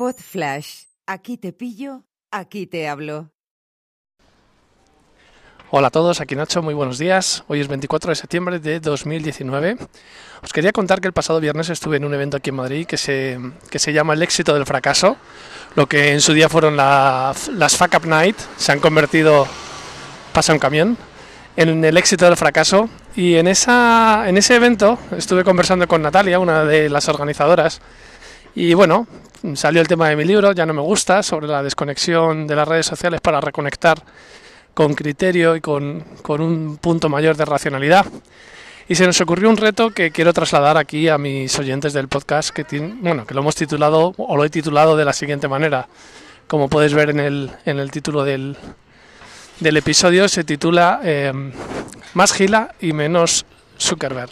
Pod Flash. Aquí te pillo, aquí te hablo. Hola a todos, aquí Nacho, muy buenos días. Hoy es 24 de septiembre de 2019. Os quería contar que el pasado viernes estuve en un evento aquí en Madrid que se, que se llama El éxito del fracaso. Lo que en su día fueron las Fuck Up Night, se han convertido, pasa un camión, en el éxito del fracaso. Y en, esa, en ese evento estuve conversando con Natalia, una de las organizadoras, y bueno, salió el tema de mi libro, Ya no me gusta, sobre la desconexión de las redes sociales para reconectar con criterio y con, con un punto mayor de racionalidad. Y se nos ocurrió un reto que quiero trasladar aquí a mis oyentes del podcast, que, tiene, bueno, que lo hemos titulado, o lo he titulado de la siguiente manera. Como puedes ver en el, en el título del, del episodio, se titula eh, Más Gila y menos Zuckerberg.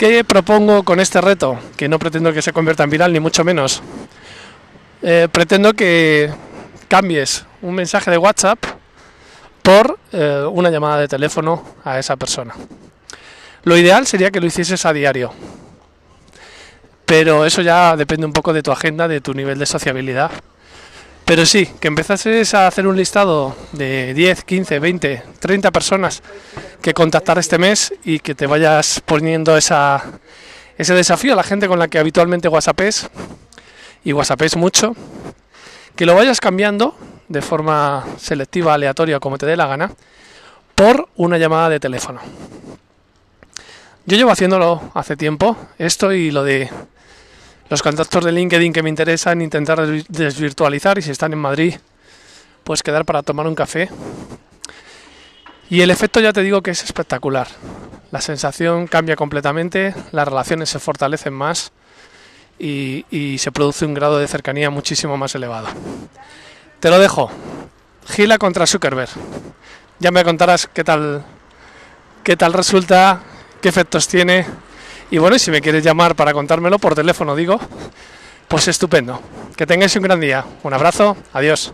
¿Qué propongo con este reto? Que no pretendo que se convierta en viral, ni mucho menos. Eh, pretendo que cambies un mensaje de WhatsApp por eh, una llamada de teléfono a esa persona. Lo ideal sería que lo hicieses a diario, pero eso ya depende un poco de tu agenda, de tu nivel de sociabilidad. Pero sí, que empezases a hacer un listado de 10, 15, 20, 30 personas que contactar este mes y que te vayas poniendo ese desafío a la gente con la que habitualmente whatsappes y whatsappes mucho, que lo vayas cambiando de forma selectiva, aleatoria, como te dé la gana, por una llamada de teléfono. Yo llevo haciéndolo hace tiempo, esto y lo de los contactos de LinkedIn que me interesan, intentar desvirtualizar y si están en Madrid, pues quedar para tomar un café. Y el efecto ya te digo que es espectacular. La sensación cambia completamente, las relaciones se fortalecen más y, y se produce un grado de cercanía muchísimo más elevado. Te lo dejo. Gila contra Zuckerberg. Ya me contarás qué tal, qué tal resulta, qué efectos tiene. Y bueno, si me quieres llamar para contármelo por teléfono, digo, pues estupendo. Que tengáis un gran día. Un abrazo. Adiós.